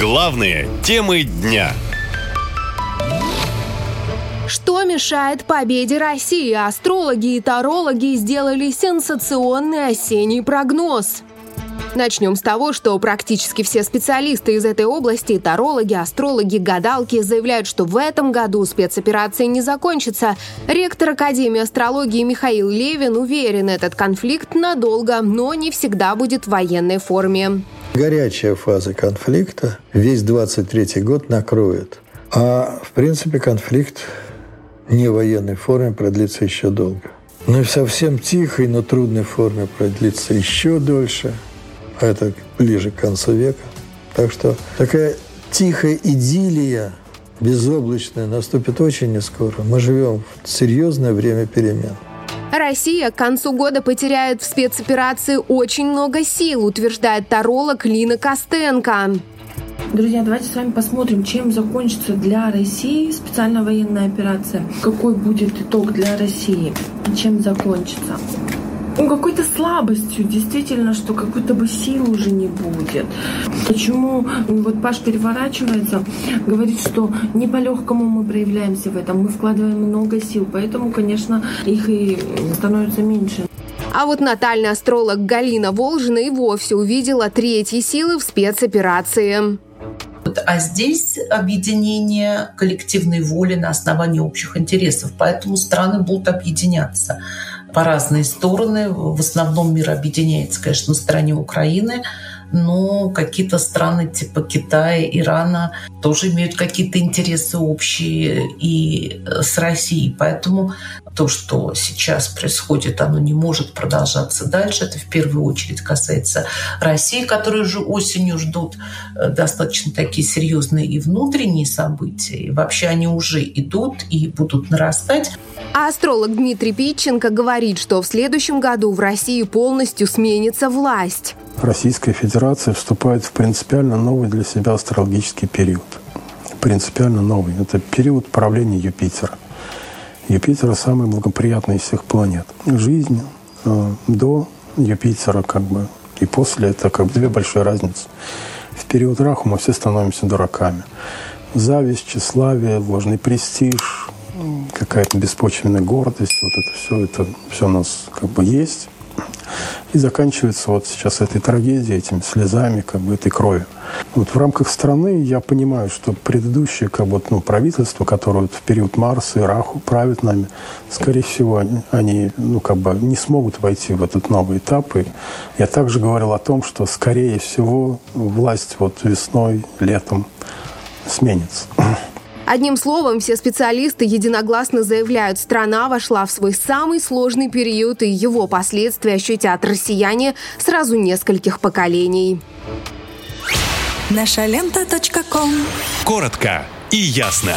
Главные темы дня. Что мешает победе России? Астрологи и тарологи сделали сенсационный осенний прогноз. Начнем с того, что практически все специалисты из этой области, тарологи, астрологи, гадалки, заявляют, что в этом году спецоперация не закончится. Ректор Академии астрологии Михаил Левин уверен, этот конфликт надолго, но не всегда будет в военной форме. Горячая фаза конфликта весь 23 год накроет. А в принципе конфликт не в военной форме продлится еще долго. Ну и в совсем тихой, но трудной форме продлится еще дольше – это ближе к концу века. Так что такая тихая идиллия, безоблачная, наступит очень не скоро. Мы живем в серьезное время перемен. Россия к концу года потеряет в спецоперации очень много сил, утверждает таролог Лина Костенко. Друзья, давайте с вами посмотрим, чем закончится для России специальная военная операция. Какой будет итог для России? Чем закончится? Ну, какой-то слабостью, действительно, что какой-то бы силы уже не будет. Почему вот Паш переворачивается, говорит, что не по-легкому мы проявляемся в этом, мы вкладываем много сил, поэтому, конечно, их и становится меньше. А вот натальный астролог Галина Волжина и вовсе увидела третьи силы в спецоперации. А здесь объединение коллективной воли на основании общих интересов. Поэтому страны будут объединяться по разные стороны. В основном мир объединяется, конечно, на стороне Украины, но какие-то страны типа Китая, Ирана тоже имеют какие-то интересы общие и э, с Россией. Поэтому то, что сейчас происходит, оно не может продолжаться дальше. Это в первую очередь касается России, которые уже осенью ждут э, достаточно такие серьезные и внутренние события. И вообще они уже идут и будут нарастать. А астролог Дмитрий Питченко говорит, что в следующем году в России полностью сменится власть. Российская Федерация вступает в принципиально новый для себя астрологический период. Принципиально новый. Это период правления Юпитера. Юпитер самый благоприятный из всех планет. Жизнь э, до Юпитера как бы и после это как бы две большие разницы. В период Раху мы все становимся дураками. Зависть, тщеславие, ложный престиж, какая-то беспочвенная гордость, вот это все, это все у нас как бы есть. И заканчивается вот сейчас этой трагедией, этими слезами, как бы этой кровью. Вот в рамках страны я понимаю, что предыдущее как бы, ну, правительство, которое вот в период Марса и Раху правит нами, скорее всего, они, они ну, как бы не смогут войти в этот новый этап. И я также говорил о том, что, скорее всего, власть вот весной, летом сменится. Одним словом, все специалисты единогласно заявляют, страна вошла в свой самый сложный период, и его последствия ощутят россияне сразу нескольких поколений. Наша лента. Коротко и ясно.